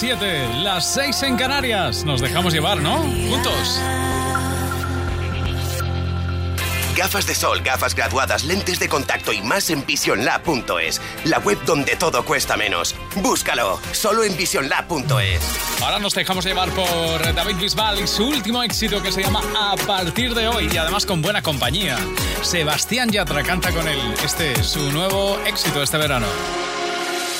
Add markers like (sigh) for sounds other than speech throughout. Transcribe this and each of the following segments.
las 7, las 6 en Canarias. Nos dejamos llevar, ¿no? Juntos. Gafas de sol, gafas graduadas, lentes de contacto y más en visionlab.es, la web donde todo cuesta menos. Búscalo, solo en visionlab.es. Ahora nos dejamos llevar por David Bisbal y su último éxito que se llama A partir de hoy y además con buena compañía. Sebastián Yatra canta con él. Este es su nuevo éxito este verano.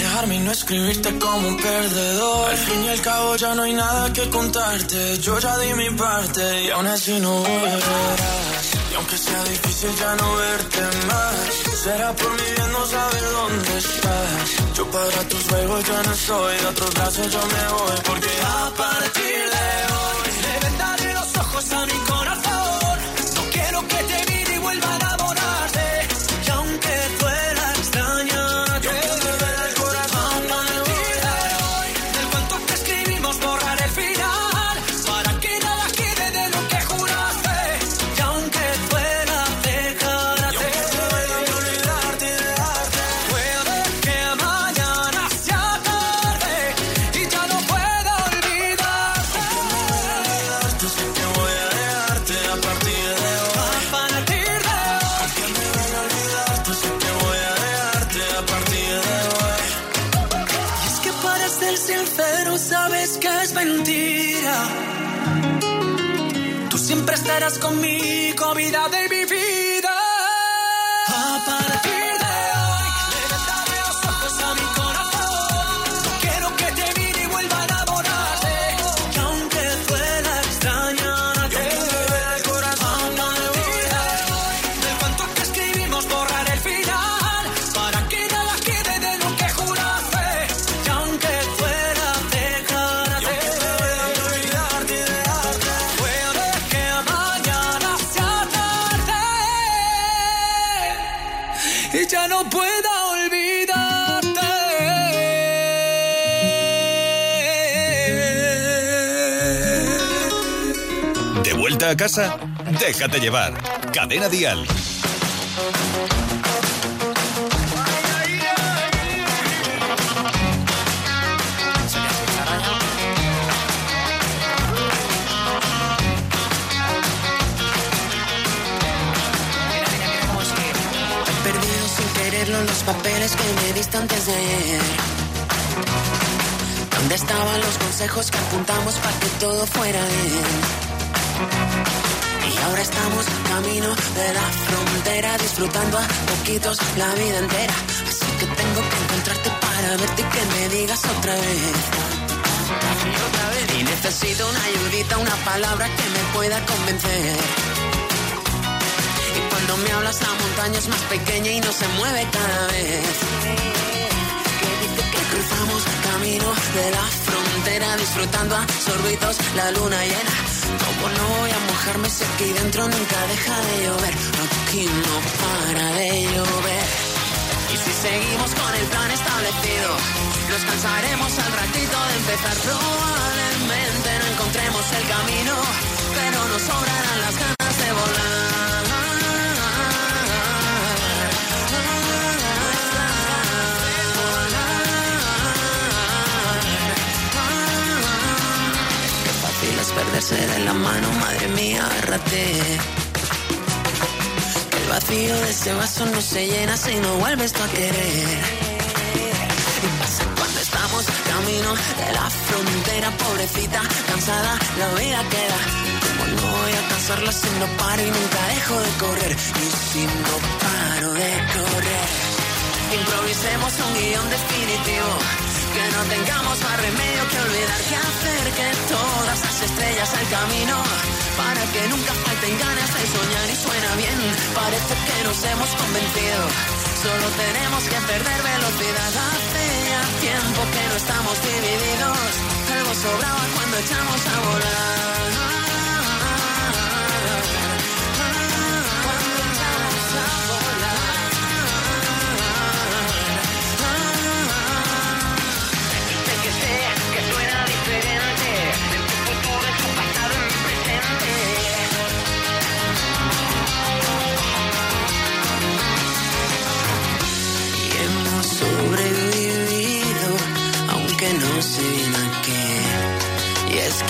Alejarme y no escribirte como un perdedor. Al fin y al cabo ya no hay nada que contarte. Yo ya di mi parte y aún así no volverás. Y aunque sea difícil ya no verte más, será por mi bien no saber dónde estás. Yo para tus juegos ya no soy, de otros brazos yo me voy. Porque a partir de hoy le vendaré los ojos a mi corazón. No quiero que te casa? Déjate llevar. Cadena Dial. He perdido sin quererlo los papeles que me diste antes de ayer. ¿Dónde estaban los consejos que apuntamos para que todo fuera bien? Ahora estamos camino de la frontera, disfrutando a poquitos la vida entera. Así que tengo que encontrarte para verte y que me digas otra vez. Otra vez. Y necesito una ayudita, una palabra que me pueda convencer. Y cuando me hablas la montaña es más pequeña y no se mueve cada vez. Cruzamos camino de la frontera disfrutando a sorbitos la luna llena. Como no voy a mojarme si aquí dentro nunca deja de llover. Aquí no para de llover. Y si seguimos con el plan establecido, nos cansaremos al ratito de empezar. Probablemente no encontremos el camino, pero nos sobrarán las ganas de volar. De la mano, madre mía, agárrate. vacío de ese vaso no se llena si no vuelves tú a querer. Y cuando estamos camino de la frontera, pobrecita, cansada, la vida queda. Como no voy a cansarla si no paro y nunca dejo de correr. Y si no paro de correr, improvisemos un guion definitivo. Que no tengamos más remedio que olvidar que hacer que todas las estrellas al camino para que nunca falten ganas de soñar y suena bien. Parece que nos hemos convencido. Solo tenemos que perder velocidad. Hace ya tiempo que no estamos divididos. Algo sobraba cuando echamos a volar.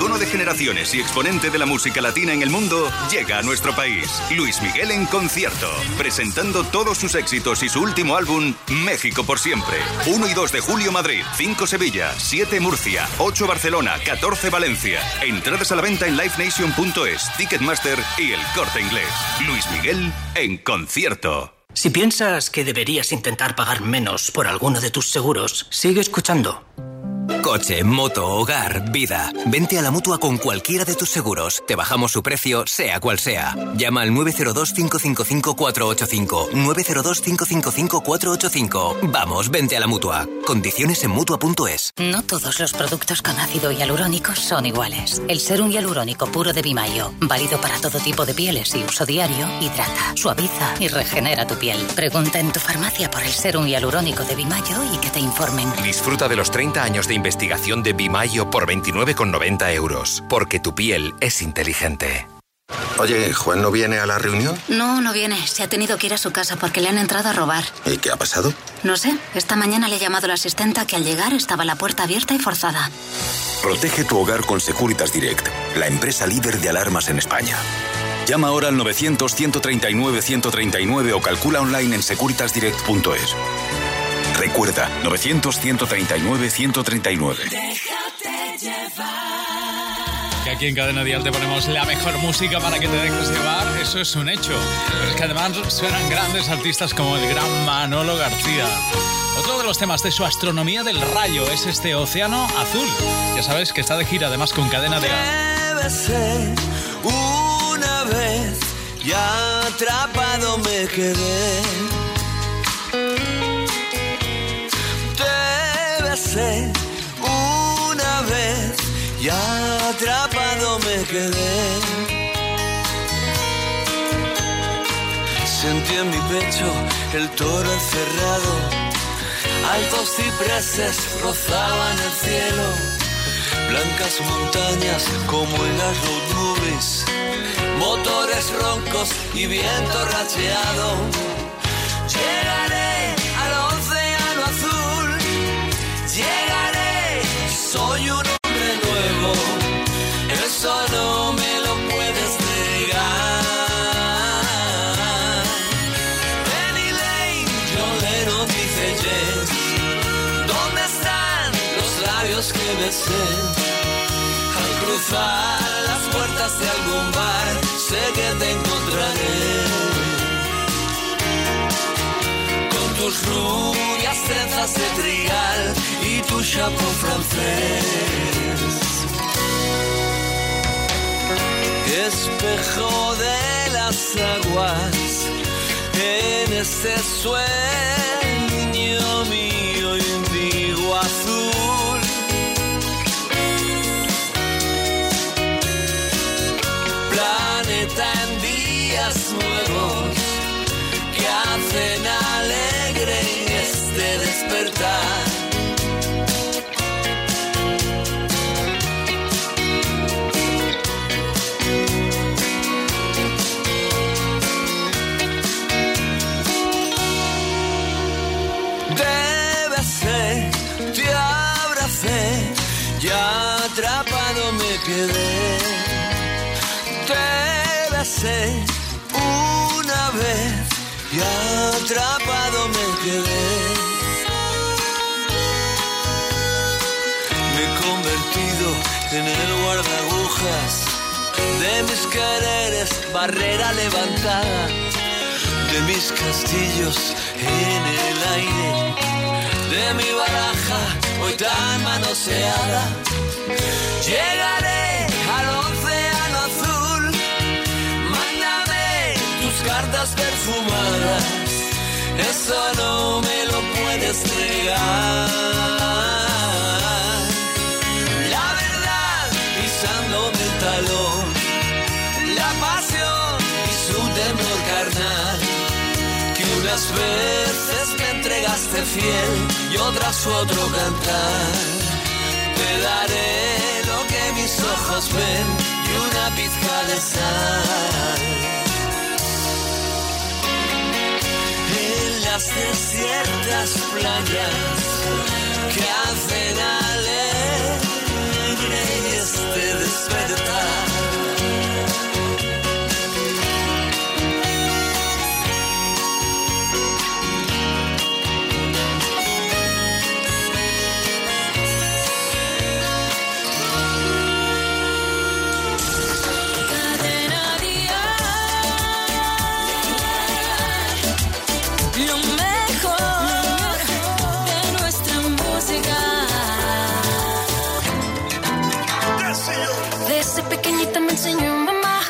icono de generaciones y exponente de la música latina en el mundo llega a nuestro país. Luis Miguel en concierto, presentando todos sus éxitos y su último álbum, México por siempre. 1 y 2 de julio Madrid, 5 Sevilla, 7 Murcia, 8 Barcelona, 14 Valencia. Entradas a la venta en livenation.es, Ticketmaster y el corte inglés. Luis Miguel en concierto. Si piensas que deberías intentar pagar menos por alguno de tus seguros, sigue escuchando. Coche, moto, hogar, vida. Vente a la mutua con cualquiera de tus seguros. Te bajamos su precio, sea cual sea. Llama al 902-555-485. 902-555-485. Vamos, vente a la mutua. Condiciones en mutua.es. No todos los productos con ácido hialurónico son iguales. El serum hialurónico puro de Bimayo, válido para todo tipo de pieles y uso diario, hidrata, suaviza y regenera tu piel. Pregunta en tu farmacia por el serum hialurónico de Bimayo y que te informen. Disfruta de los 30 años de investigación de Bimayo por 29,90 euros. Porque tu piel es inteligente. Oye, ¿Juan no viene a la reunión? No, no viene. Se ha tenido que ir a su casa porque le han entrado a robar. ¿Y qué ha pasado? No sé. Esta mañana le he llamado a la asistenta que al llegar estaba la puerta abierta y forzada. Protege tu hogar con Securitas Direct, la empresa líder de alarmas en España. Llama ahora al 900-139-139 o calcula online en securitasdirect.es. Recuerda, 900-139-139. Que aquí en Cadena Dial te ponemos la mejor música para que te dejes llevar, eso es un hecho. Pero es que además suenan grandes artistas como el gran Manolo García. Otro de los temas de su astronomía del rayo es este océano azul. Ya sabes que está de gira además con Cadena Dial. Debe ser una vez ya atrapado me quedé. Ya atrapado me quedé. Sentí en mi pecho el toro encerrado. Altos cipreses rozaban el cielo. Blancas montañas como en las road. Motores roncos y viento racheado. Llegaré al océano azul. Llegaré, soy un Al cruzar las puertas de algún bar, sé que te encontraré. Con tus rubias trenzas de trigal y tu chapo francés. Espejo de las aguas en este sueño mío indigo azul. Atrapado me quedé. Te besé una vez, ya atrapado me quedé. Me he convertido en el guardagujas de mis quereres, barrera levantada de mis castillos en el aire, de mi baraja hoy tan manoseada. Llegaré al océano azul, mándame tus cartas perfumadas, eso no me lo puedes negar. La verdad pisándome el talón, la pasión y su temor carnal que unas veces me entregaste fiel y otras otro cantar. Te daré lo que mis ojos ven y una pizca de sal. En las desiertas playas que hacen alegre este despertar. Enseñó mamá.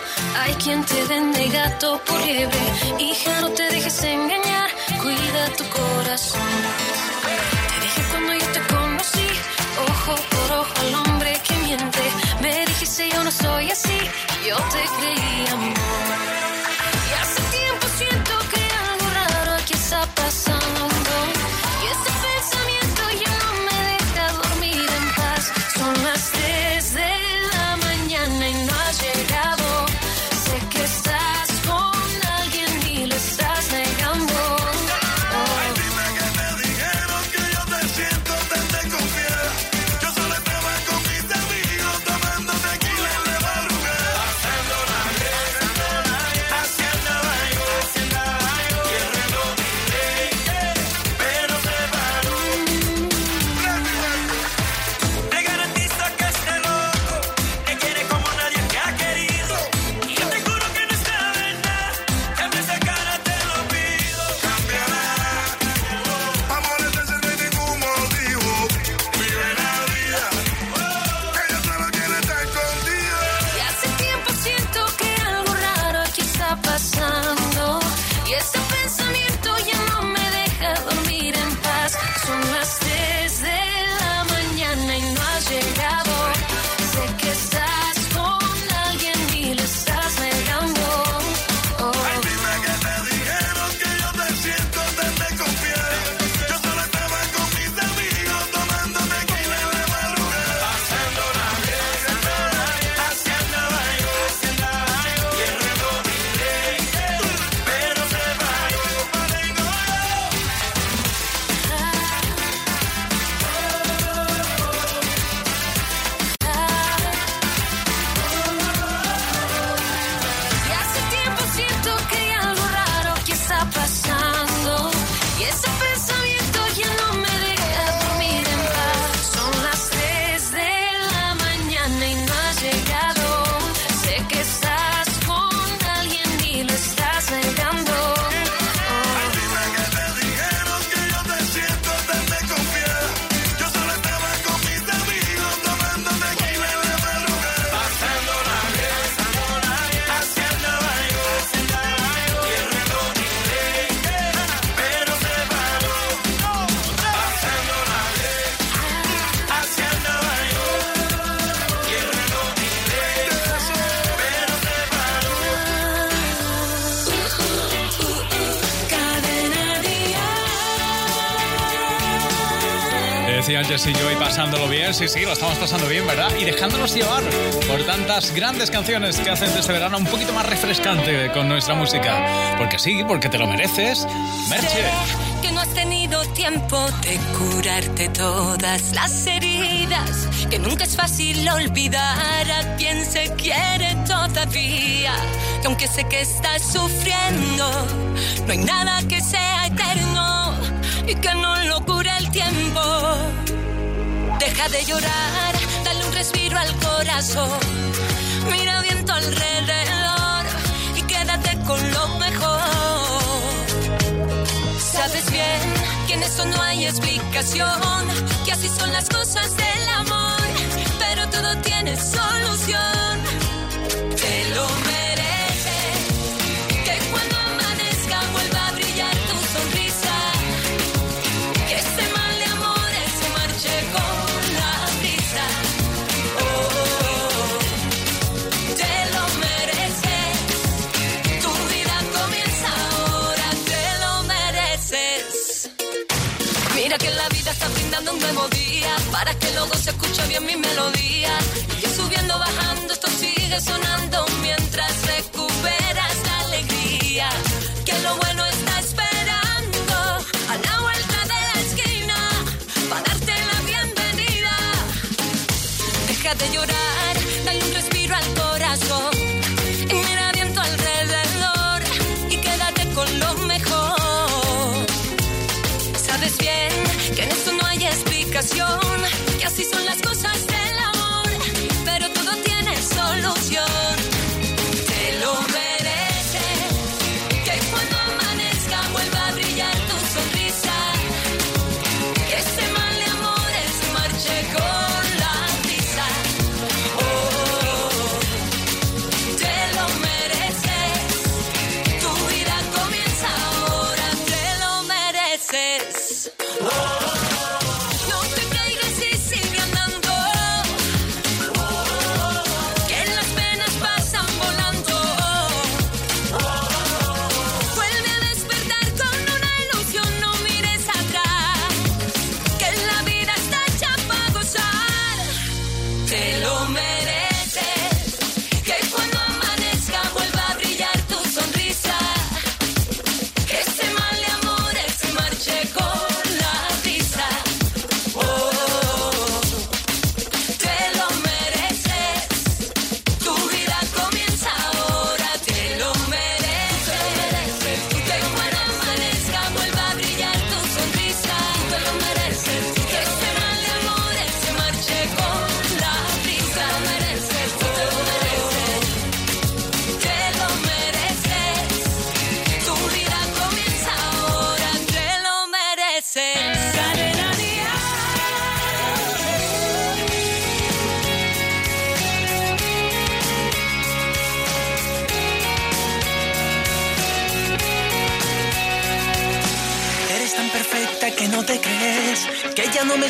Hay quien te vende gato por liebre. Hija, no te dejes engañar. Cuida tu corazón. Te dije cuando yo te conocí. Ojo por ojo al hombre que miente. Me dijiste yo no soy así. Yo te creí amor. sí, sí, lo estamos pasando bien, ¿verdad? Y dejándonos llevar por tantas grandes canciones que hacen de este verano un poquito más refrescante con nuestra música. Porque sí, porque te lo mereces. Merche. Que no has tenido tiempo de curarte todas las heridas. Que nunca es fácil olvidar a quien se quiere todavía. Que aunque sé que estás sufriendo, no hay nada que sea eterno y que no lo cura el tiempo Deja de llorar, dale un respiro al corazón. Mira bien alrededor y quédate con lo mejor. Sabes bien que en eso no hay explicación, que así son las cosas del amor, pero todo tiene solución.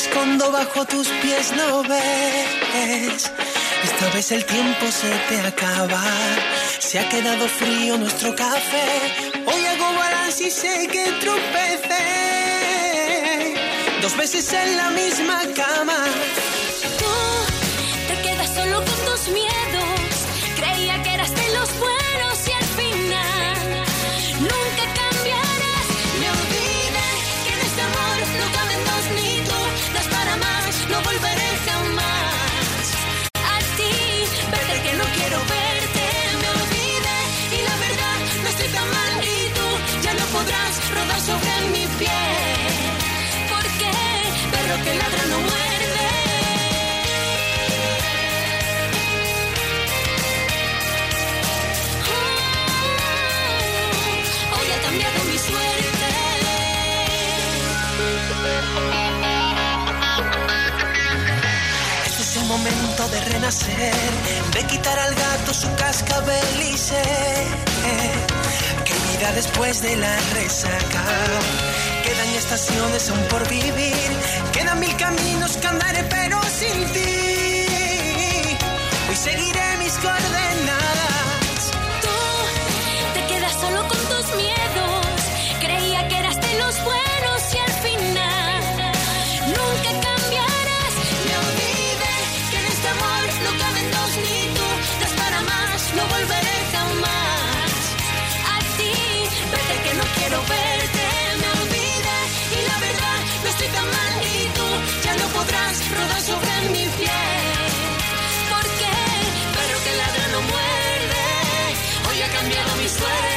escondo bajo tus pies, no ves. Esta vez el tiempo se te acaba, se ha quedado frío nuestro café. Hoy hago balance y sé que tropecé dos veces en la misma cama. Porque perro que ladra no muerde. Oh, hoy ha cambiado mi suerte. Este es el momento de renacer, de quitar al gato su cascabelise después de la resaca. Quedan estaciones aún por vivir, quedan mil caminos que andaré pero sin ti. Hoy seguiré mis coordenadas. Rodar sobre mi piel. Porque perro que ladra no muerde, hoy ha cambiado mi suerte.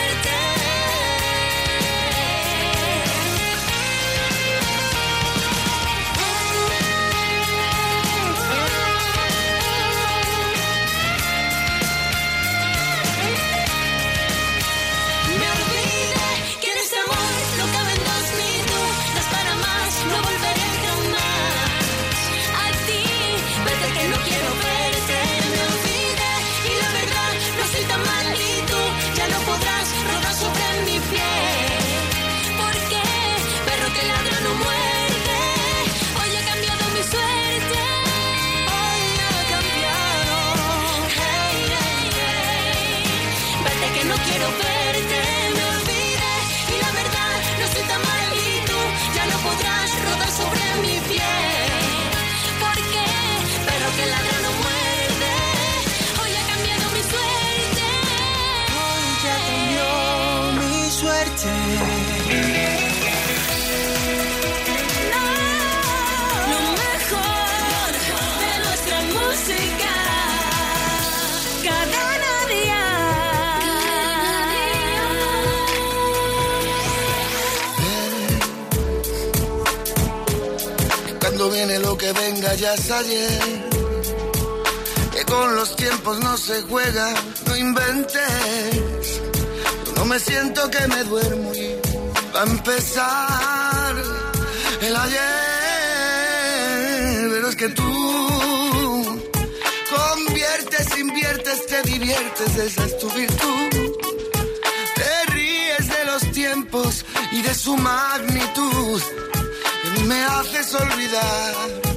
Que venga ya es ayer. Que con los tiempos no se juega, no inventes. Yo no me siento que me duermo y va a empezar el ayer. Pero es que tú conviertes, inviertes, te diviertes, esa es tu virtud. Te ríes de los tiempos y de su magnitud. Me haces olvidar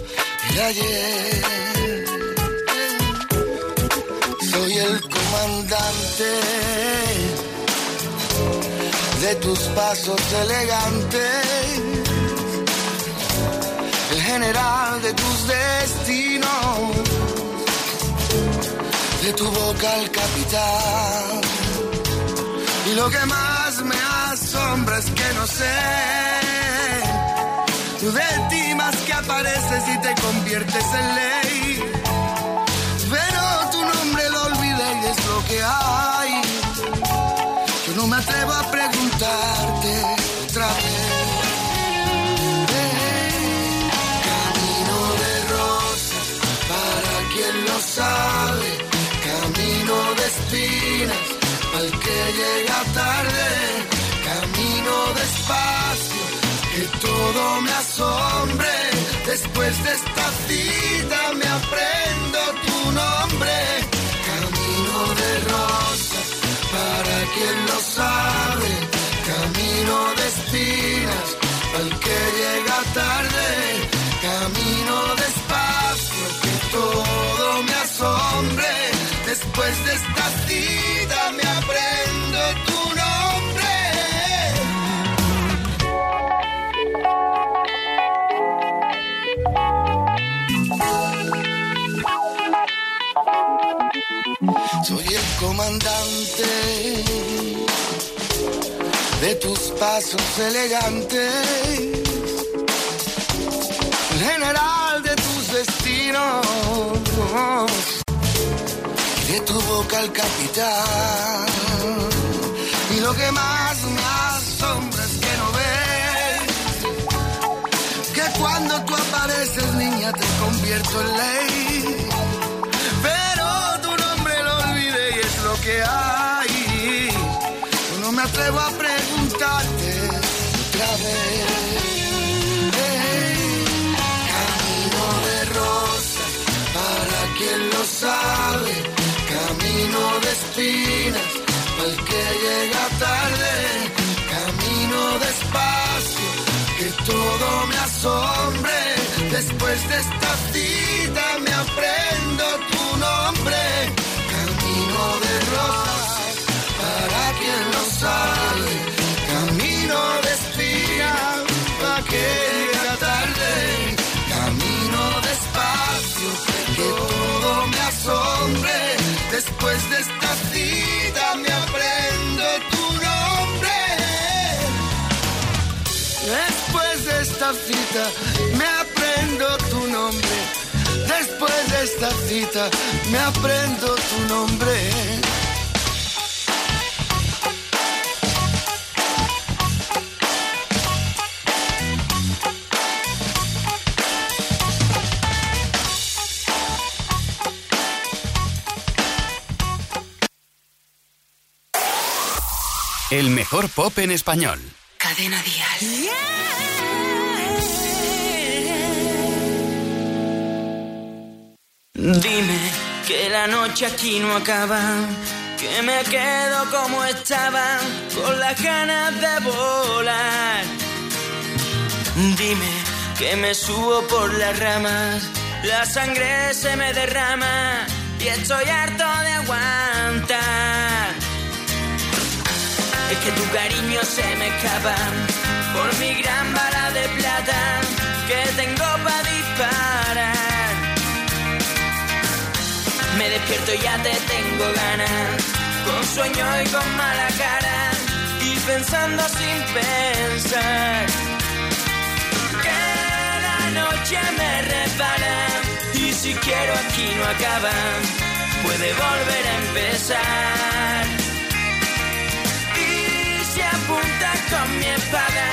el ayer. Soy el comandante de tus pasos elegantes, el general de tus destinos, de tu boca el capitán. Y lo que más me asombra es que no sé de ti más que apareces y te conviertes en ley. Pero tu nombre lo olvidé y es lo que hay. Yo no me atrevo a preguntarte otra vez. Camino de rosas, para quien lo sabe. Camino de espinas, al que llega tarde. Camino despacio que todo me asombre. Después de esta cita me aprendo tu nombre. Camino de rosas, para quien lo sabe. Camino de comandante de tus pasos elegantes, el general de tus destinos, de tu boca el capitán. Y lo que más me asombra es que no ves que cuando tú apareces, niña, te convierto en ley. Que hay. No me atrevo a preguntarte otra vez. Camino de rosas, para quien lo sabe. Camino de espinas, para el que llega tarde. Camino despacio, que todo me asombre. Después de esta cita me aprendo tu nombre. Después de esta cita me aprendo tu nombre. Después de esta cita me aprendo tu nombre. Después de esta cita me aprendo tu nombre. El mejor pop en español. Cadena Dial. Dime que la noche aquí no acaba, que me quedo como estaba, con las ganas de volar. Dime que me subo por las ramas, la sangre se me derrama y estoy harto de aguantar. Es que tu cariño se me escapa por mi gran bala de plata que tengo para disparar. Me despierto y ya te tengo ganas, con sueño y con mala cara, y pensando sin pensar. La noche me repara, y si quiero aquí no acaba, puede volver a empezar. Y si apuntas con mi espada,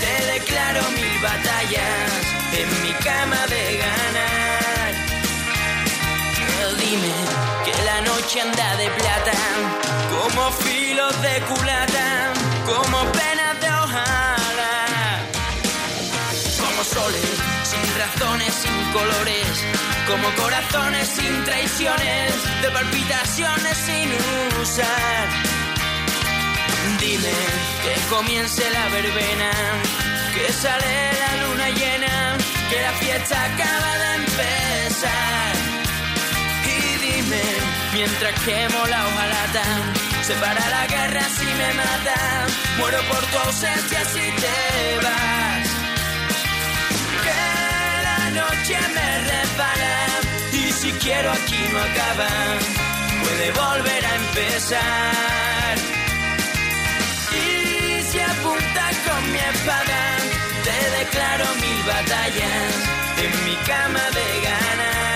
te declaro mil batallas en mi cama de ganar. Dime que la noche anda de plata, como filos de culata, como penas de hojalata, como soles sin razones, sin colores, como corazones sin traiciones, de palpitaciones sin usar. Dime que comience la verbena, que sale la luna llena, que la fiesta acaba de empezar. Mientras quemo la hojalata, se para la guerra si me mata, muero por tu ausencia si te vas. Que la noche me repara, y si quiero aquí no acaba, puede volver a empezar. Y si apuntas con mi espada, te declaro mil batallas en mi cama de ganar.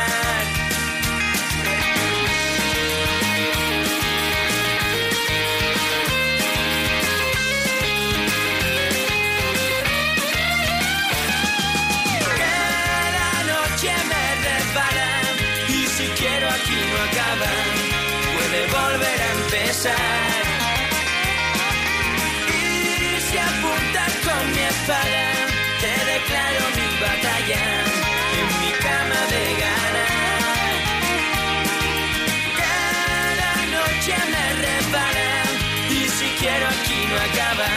Y si apuntas con mi espada, te declaro mi batalla en mi cama de ganar. Cada noche me repara, y si quiero aquí no acaba,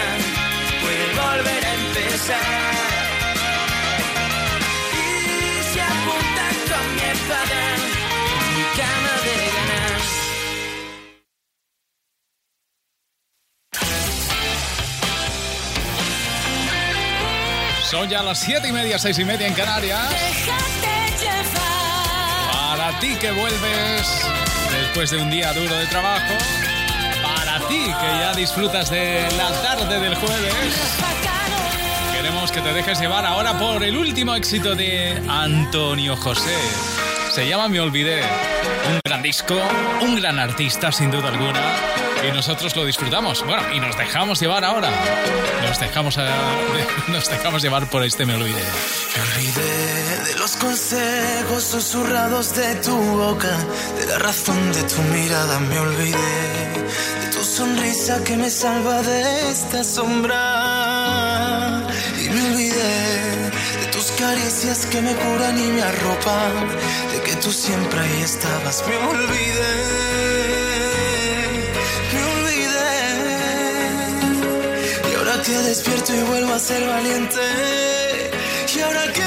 puede volver a empezar. Son ya las siete y media, seis y media en Canarias. Para ti que vuelves después de un día duro de trabajo. Para ti que ya disfrutas de la tarde del jueves. Queremos que te dejes llevar ahora por el último éxito de Antonio José. Se llama Me Olvidé. Un gran disco, un gran artista sin duda alguna. Y nosotros lo disfrutamos. Bueno, y nos dejamos llevar ahora. Nos dejamos, a- (laughs) nos dejamos llevar por este Me Olvidé. Me olvidé de los consejos susurrados de tu boca, de la razón de tu mirada. Me olvidé de tu sonrisa que me salva de esta sombra. Caricias que me curan y me arropan, de que tú siempre ahí estabas. Me olvidé. Me olvidé. Y ahora que despierto y vuelvo a ser valiente. Y ahora que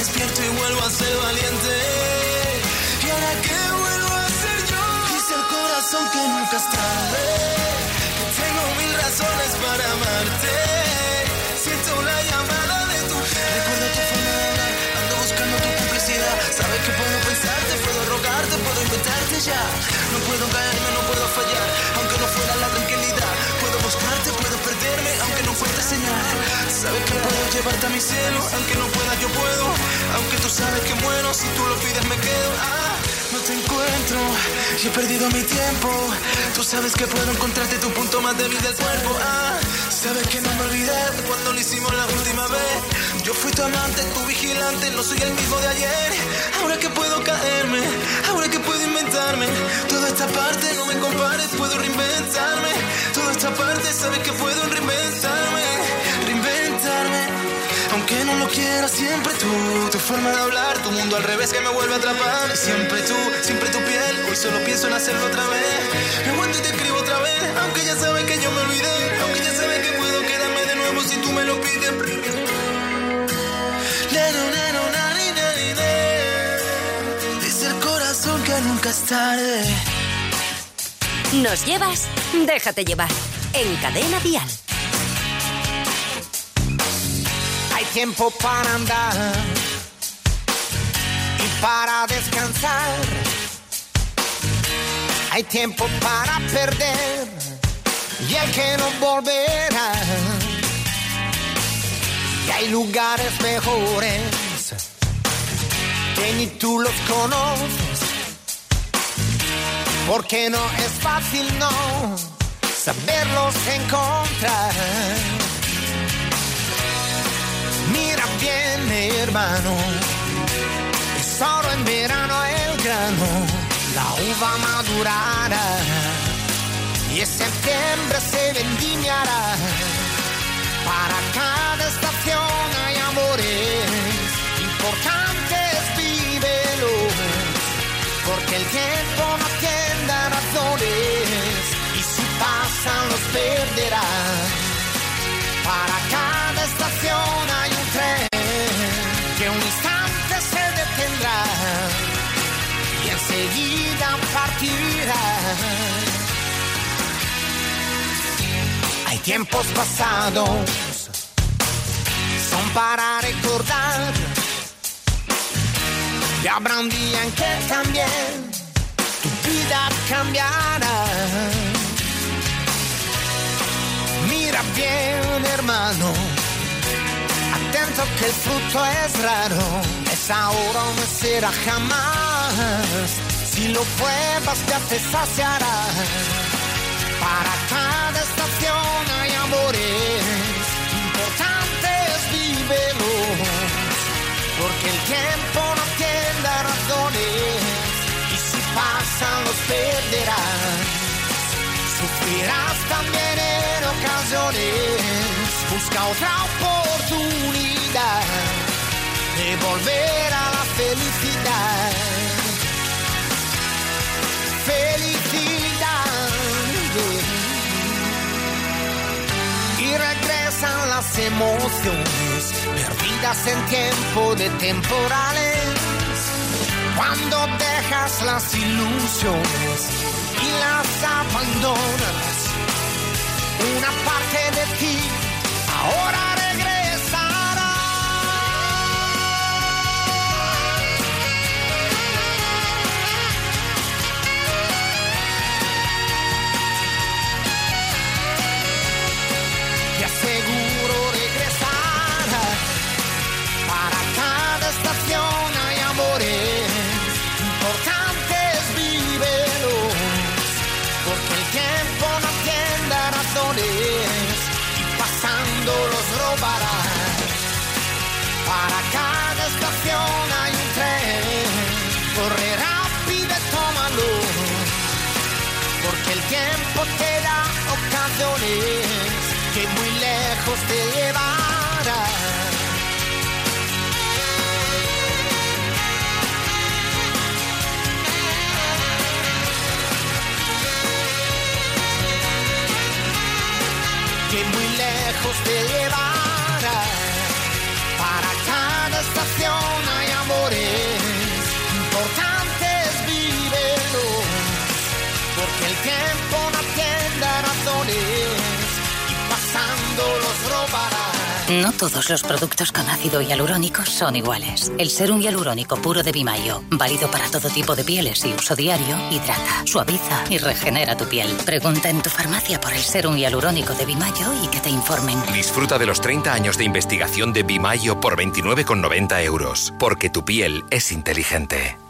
despierto y vuelvo a ser valiente. Y ahora que vuelvo a ser yo. Dice el corazón que nunca No puedo caerme, no puedo fallar. Aunque no fuera la tranquilidad. Puedo buscarte, puedo perderme, aunque no fuera señal. Sabes que puedo llevarte a mi cielo. Aunque no pueda, yo puedo. Aunque tú sabes que muero, si tú lo pides, me quedo. Ah, no te encuentro. Y he perdido mi tiempo. Tú sabes que puedo encontrarte tu punto más débil del cuerpo. Ah, sabes que no me olvidé cuando lo hicimos la última vez. Yo fui tu amante, tu vigilante, no soy el mismo de ayer. Ahora que puedo caerme, ahora que puedo inventarme. Toda esta parte no me compares, puedo reinventarme. Toda esta parte sabes que puedo reinventarme, reinventarme. Aunque no lo quiera, siempre tú, tu forma de hablar, tu mundo al revés que me vuelve a atrapar. Siempre tú, siempre tu piel, hoy solo pienso en hacerlo otra vez. Me aguanto y te escribo otra vez, ne. Dice el corazón que nunca es tarde. Nos llevas, déjate llevar. En Cadena Vial. Hay tiempo para andar y para descansar. Hay tiempo para perder y el que no volverá. Y hay lugares mejores que ni tú los conoces. Porque no es fácil, no, saberlos encontrar. Mira bien, hermano, es solo en verano el grano, la uva madurará y en septiembre se vendimiará. Para cada estación hay amores importantes, vívelos, porque el tiempo no tiende a razones y si pasan los perderás. Para cada estación hay un tren que un instante se detendrá y enseguida partirá. Hay tiempos pasados, para recordar. Y habrá un día en que también tu vida cambiará. Mira bien, hermano. Atento que el fruto es raro. Es ahora o no será jamás. Si lo pruebas, ya te saciará. Para cada estación Busca otra oportunidad de volver a la felicidad. Felicidad. Y regresan las emociones perdidas en tiempo de temporales. Cuando dejas las ilusiones y las abandonas. Una parte de ti. Ahora No todos los productos con ácido hialurónico son iguales. El serum hialurónico puro de Bimayo, válido para todo tipo de pieles y uso diario, hidrata, suaviza y regenera tu piel. Pregunta en tu farmacia por el serum hialurónico de Bimayo y que te informen. Disfruta de los 30 años de investigación de Bimayo por 29,90 euros. Porque tu piel es inteligente.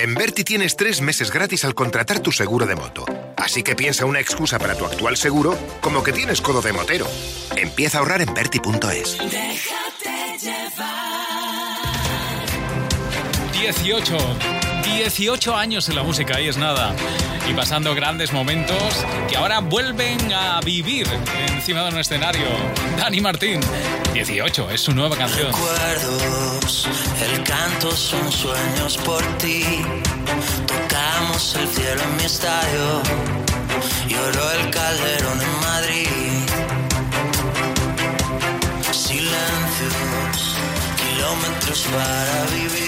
En Berti tienes tres meses gratis al contratar tu seguro de moto. Así que piensa una excusa para tu actual seguro como que tienes codo de motero. Empieza a ahorrar en Berti.es. Déjate llevar. 18. 18 años en la música, ahí es nada. Y pasando grandes momentos que ahora vuelven a vivir encima de un escenario. Dani Martín, 18, es su nueva canción. Recuerdos, el canto son sueños por ti. Tocamos el cielo en mi estadio. Lloró el calderón en Madrid. Silencios, kilómetros para vivir.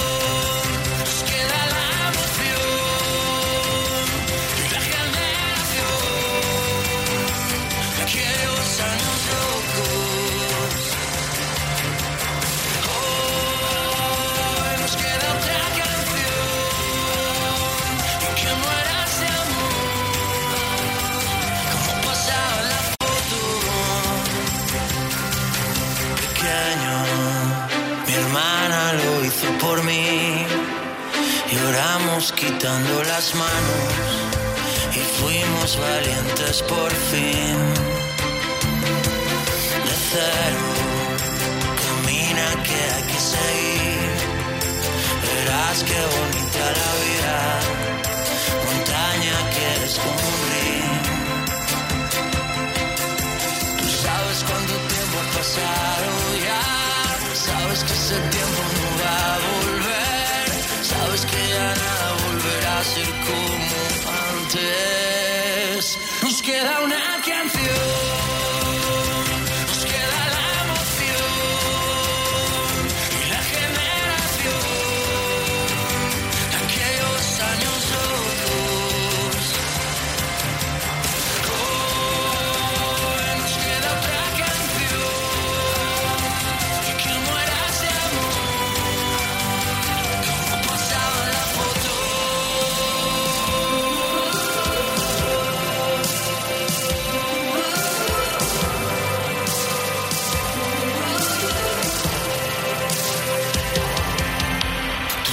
Lloramos quitando las manos y fuimos valientes por fin. De cero, camina que hay que seguir. Verás qué bonita la vida, montaña que río. Tú sabes cuánto tiempo ha pasado ya, sabes que ese tiempo no va a volver, sabes que ya nada volverá a ser como antes. Nos queda una canción,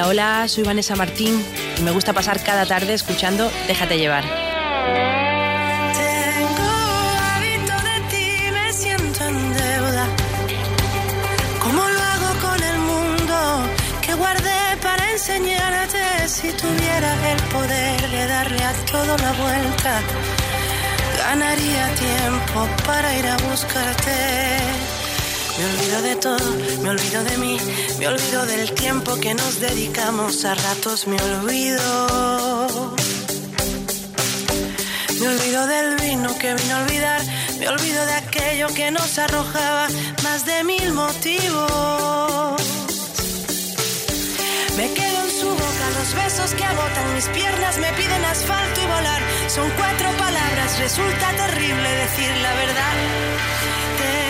Hola, hola, soy Vanessa Martín y me gusta pasar cada tarde escuchando Déjate llevar. Tengo hábito de ti, me siento en deuda. ¿Cómo lo hago con el mundo que guardé para enseñarte si tuviera el poder de darle a todo la vuelta? Ganaría tiempo para ir a buscarte. Me olvido de todo, me olvido de mí, me olvido del tiempo que nos dedicamos, a ratos me olvido. Me olvido del vino que vino a olvidar, me olvido de aquello que nos arrojaba más de mil motivos. Me quedo en su boca, los besos que agotan mis piernas me piden asfalto y volar. Son cuatro palabras, resulta terrible decir la verdad.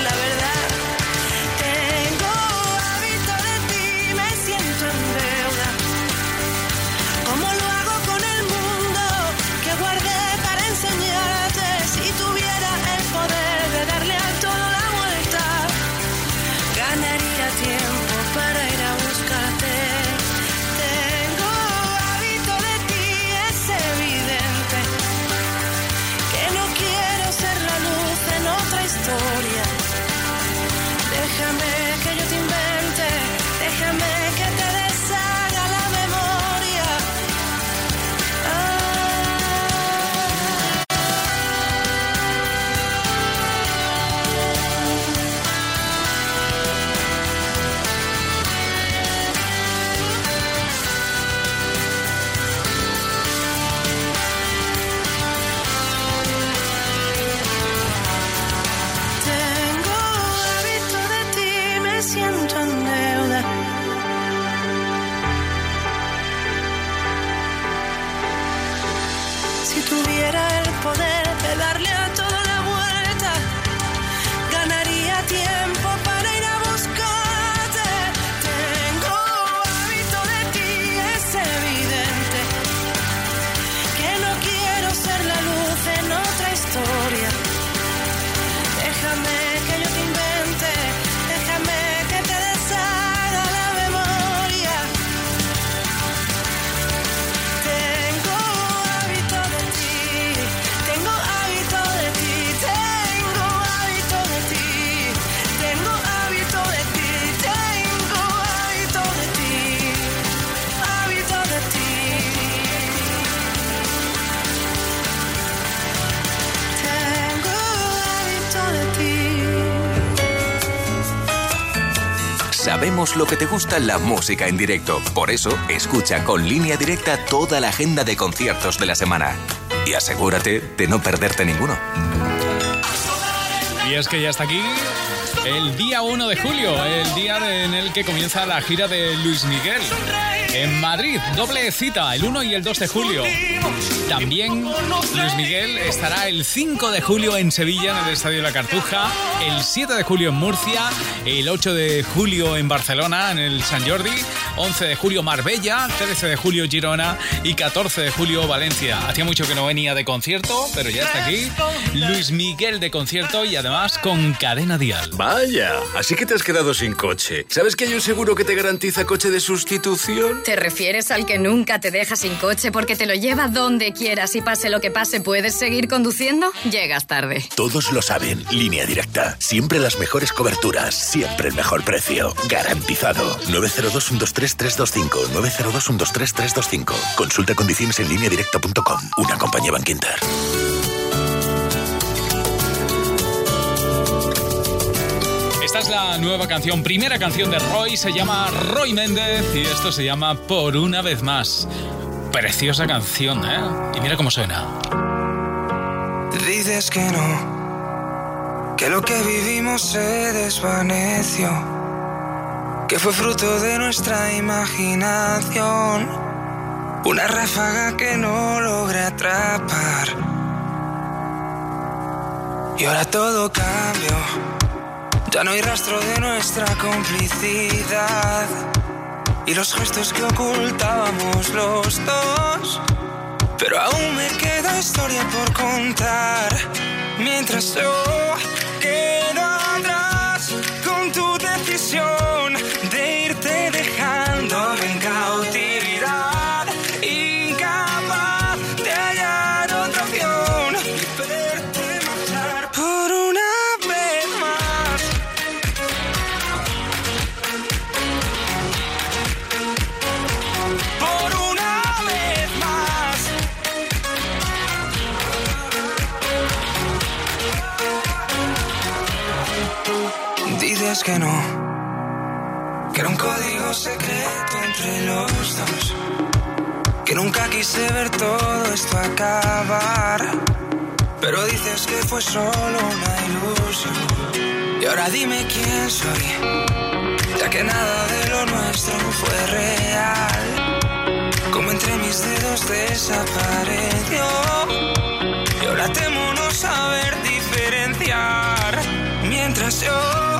Lo que te gusta la música en directo. Por eso, escucha con línea directa toda la agenda de conciertos de la semana. Y asegúrate de no perderte ninguno. Y es que ya está aquí el día 1 de julio, el día en el que comienza la gira de Luis Miguel. En Madrid, doble cita, el 1 y el 2 de julio. También Luis Miguel estará el 5 de julio en Sevilla, en el Estadio La Cartuja, el 7 de julio en Murcia, el 8 de julio en Barcelona, en el San Jordi, 11 de julio Marbella, 13 de julio Girona y 14 de julio Valencia. Hacía mucho que no venía de concierto, pero ya está aquí. Luis Miguel de concierto y además con cadena dial. Vaya, así que te has quedado sin coche. ¿Sabes que hay un seguro que te garantiza coche de sustitución? ¿Te refieres al que nunca te deja sin coche porque te lo lleva donde quieras y pase lo que pase, puedes seguir conduciendo? Llegas tarde. Todos lo saben. Línea directa. Siempre las mejores coberturas. Siempre el mejor precio. Garantizado. 902-123-325. 902-123-325. Consulta condiciones en línea directa.com. Una compañía Bank Inter. Esta es la nueva canción, primera canción de Roy, se llama Roy Méndez y esto se llama Por una vez más. Preciosa canción, ¿eh? Y mira cómo suena. Dices que no, que lo que vivimos se desvaneció, que fue fruto de nuestra imaginación, una ráfaga que no logré atrapar. Y ahora todo cambió, ya no hay rastro de nuestra complicidad y los gestos que ocultábamos los dos. Pero aún me queda historia por contar. Mientras yo quedo Que no, que era un código secreto entre los dos, que nunca quise ver todo esto acabar, pero dices que fue solo una ilusión. Y ahora dime quién soy, ya que nada de lo nuestro fue real, como entre mis dedos desapareció. Y ahora temo no saber diferenciar. Mientras yo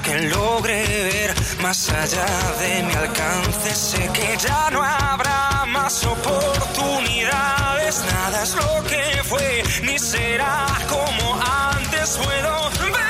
que logre ver más allá de mi alcance. Sé que ya no habrá más oportunidades. Nada es lo que fue, ni será como antes. Puedo ver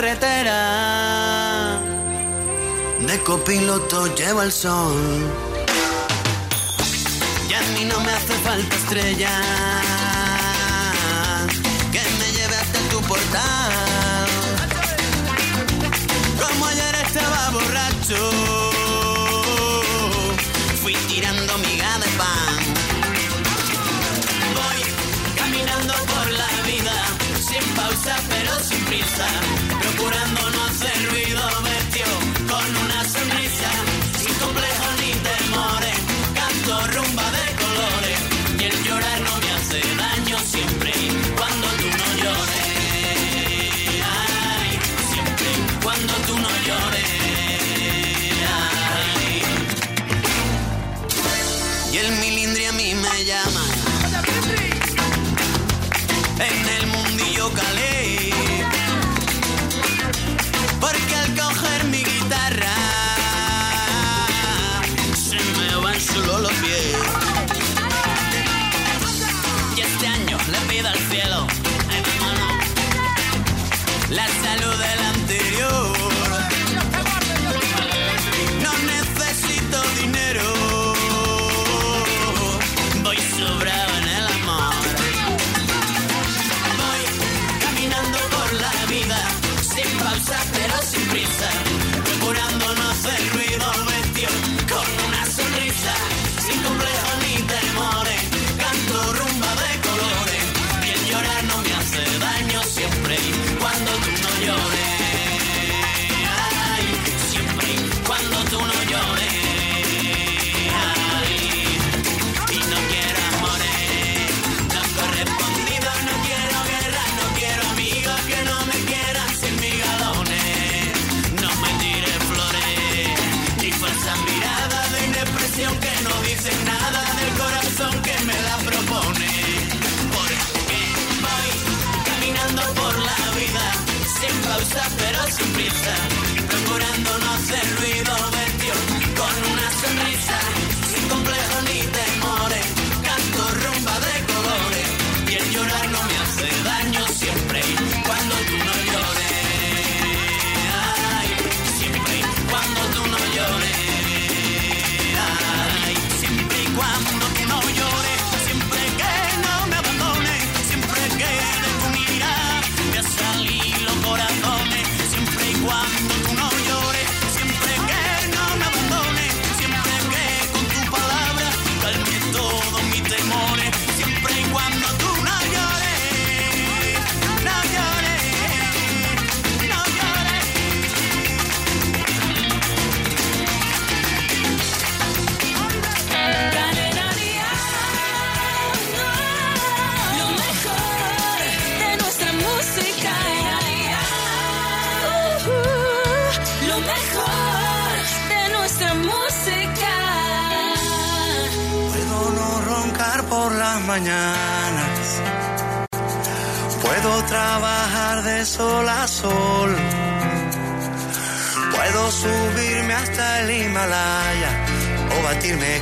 carretera. De copiloto llevo el sol. Y a mí no me hace falta estrella. Que me lleve hasta tu portal. Como ayer estaba borracho. Pausa pero sin prisa, procurando calé.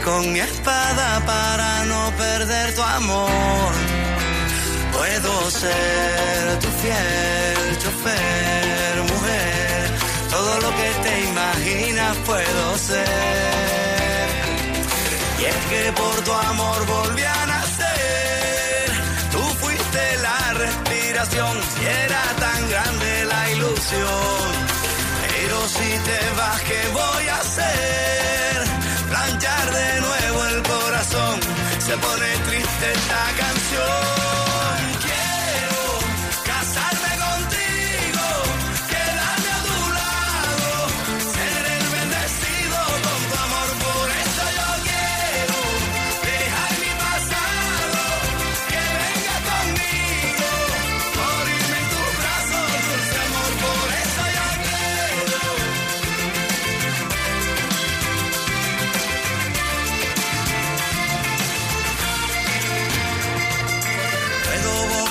Con mi espada para no perder tu amor. Puedo ser tu fiel chofer, mujer. Todo lo que te imaginas puedo ser. Y es que por tu amor volví a nacer. Tú fuiste la respiración y era tan grande la ilusión. Pero si te vas, ¿qué voy a hacer? De nuevo el corazón. Se pone triste esta canción.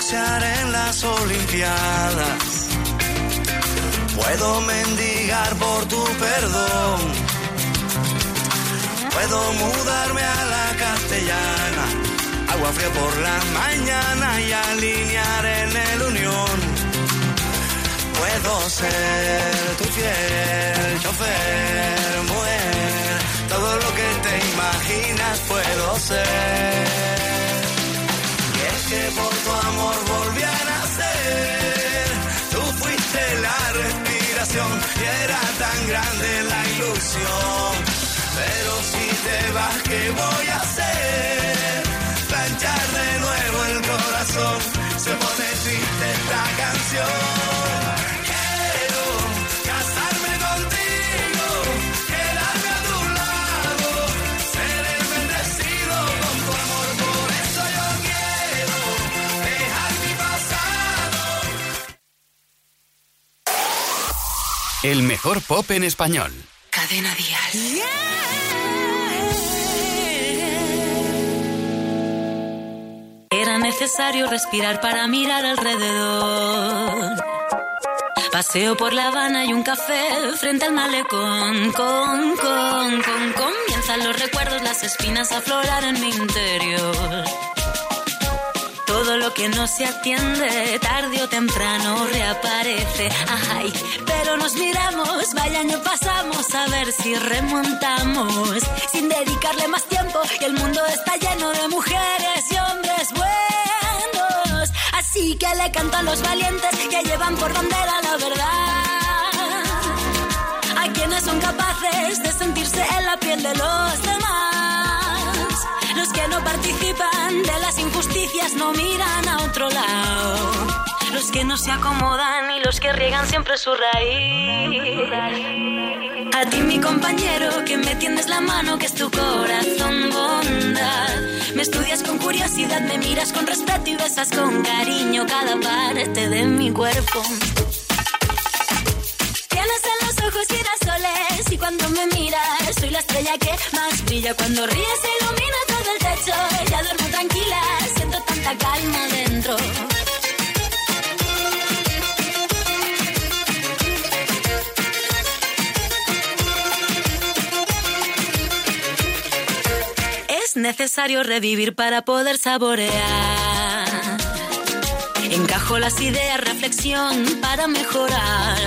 En las Olimpiadas. Puedo mendigar por tu perdón. Puedo mudarme a la castellana. Agua fría por la mañana y alinear en el unión. Puedo ser tu fiel chofer, mujer. Todo lo que te imaginas puedo ser. Que por tu amor volví a nacer. Tú fuiste la respiración y era tan grande la ilusión. Pero si te vas, ¿qué voy a hacer? Planchar de nuevo el corazón. Se pone triste esta canción. El mejor pop en español. Cadena Dial. Era necesario respirar para mirar alrededor. Paseo por La Habana y un café frente al malecón. Con, con, con, comienzan los recuerdos, las espinas a aflorar en mi interior. Todo lo que no se atiende, tarde o temprano reaparece. Ay, pero nos miramos, vaya año pasamos, a ver si remontamos. Sin dedicarle más tiempo, y el mundo está lleno de mujeres y hombres buenos. Así que le canto a los valientes que llevan por bandera la verdad. A quienes son capaces de sentirse en la piel de los demás. No participan de las injusticias no miran a otro lado. Los que no se acomodan y los que riegan siempre su raíz. A ti mi compañero que me tiendes la mano que es tu corazón bondad. Me estudias con curiosidad, me miras con respeto y besas con cariño cada parte de mi cuerpo. Ojos girasoles y cuando me miras soy la estrella que más brilla. Cuando ríes ilumina todo el techo. Ya duermo tranquila, siento tanta calma dentro. Es necesario revivir para poder saborear. Encajo las ideas, reflexión para mejorar.